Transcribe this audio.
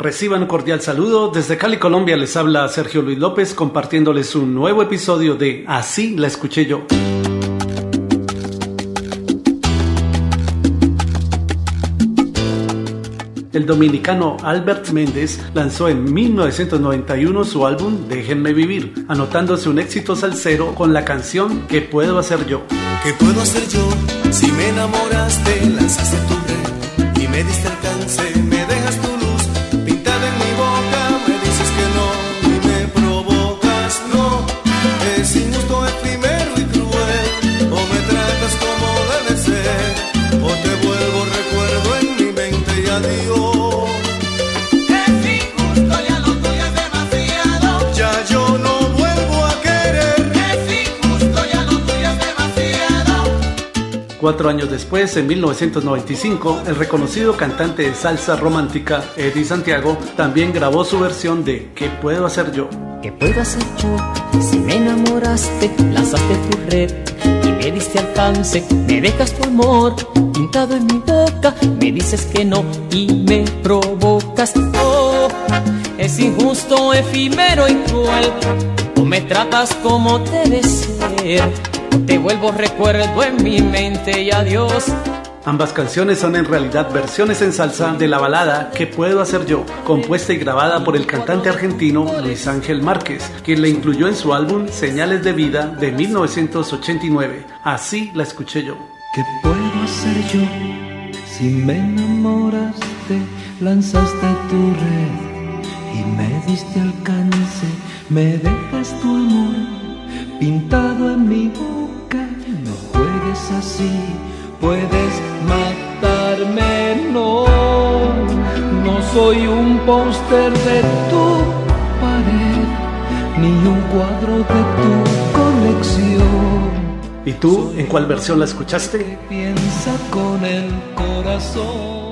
Reciban un cordial saludo. Desde Cali, Colombia, les habla Sergio Luis López compartiéndoles un nuevo episodio de Así la escuché yo. El dominicano Albert Méndez lanzó en 1991 su álbum Déjenme Vivir, anotándose un éxito salsero con la canción ¿Qué puedo hacer yo? ¿Qué puedo hacer yo si me enamoraste, lanzaste tu red y me diste alcance, Cuatro años después, en 1995, el reconocido cantante de salsa romántica Eddie Santiago también grabó su versión de ¿Qué puedo hacer yo? ¿Qué puedo hacer yo si me enamoraste, lanzaste tu red y me diste alcance? Me dejas tu amor pintado en mi boca, me dices que no y me provocas. Oh, es injusto, efímero y cruel. O me tratas como debe ser, te vuelvo recuerdo en mi mente y adiós. Ambas canciones son en realidad versiones en salsa de la balada ¿Qué puedo hacer yo? compuesta y grabada por el cantante argentino Luis Ángel Márquez, quien la incluyó en su álbum Señales de Vida de 1989. Así la escuché yo. ¿Qué puedo hacer yo si me enamoraste, lanzaste tu red y me diste alcance, me dejas tu amor pintado en mi boca? Así, puedes matarme, no, no soy un póster de tu pared, ni un cuadro de tu colección. ¿Y tú en cuál versión la escuchaste? Piensa con el corazón.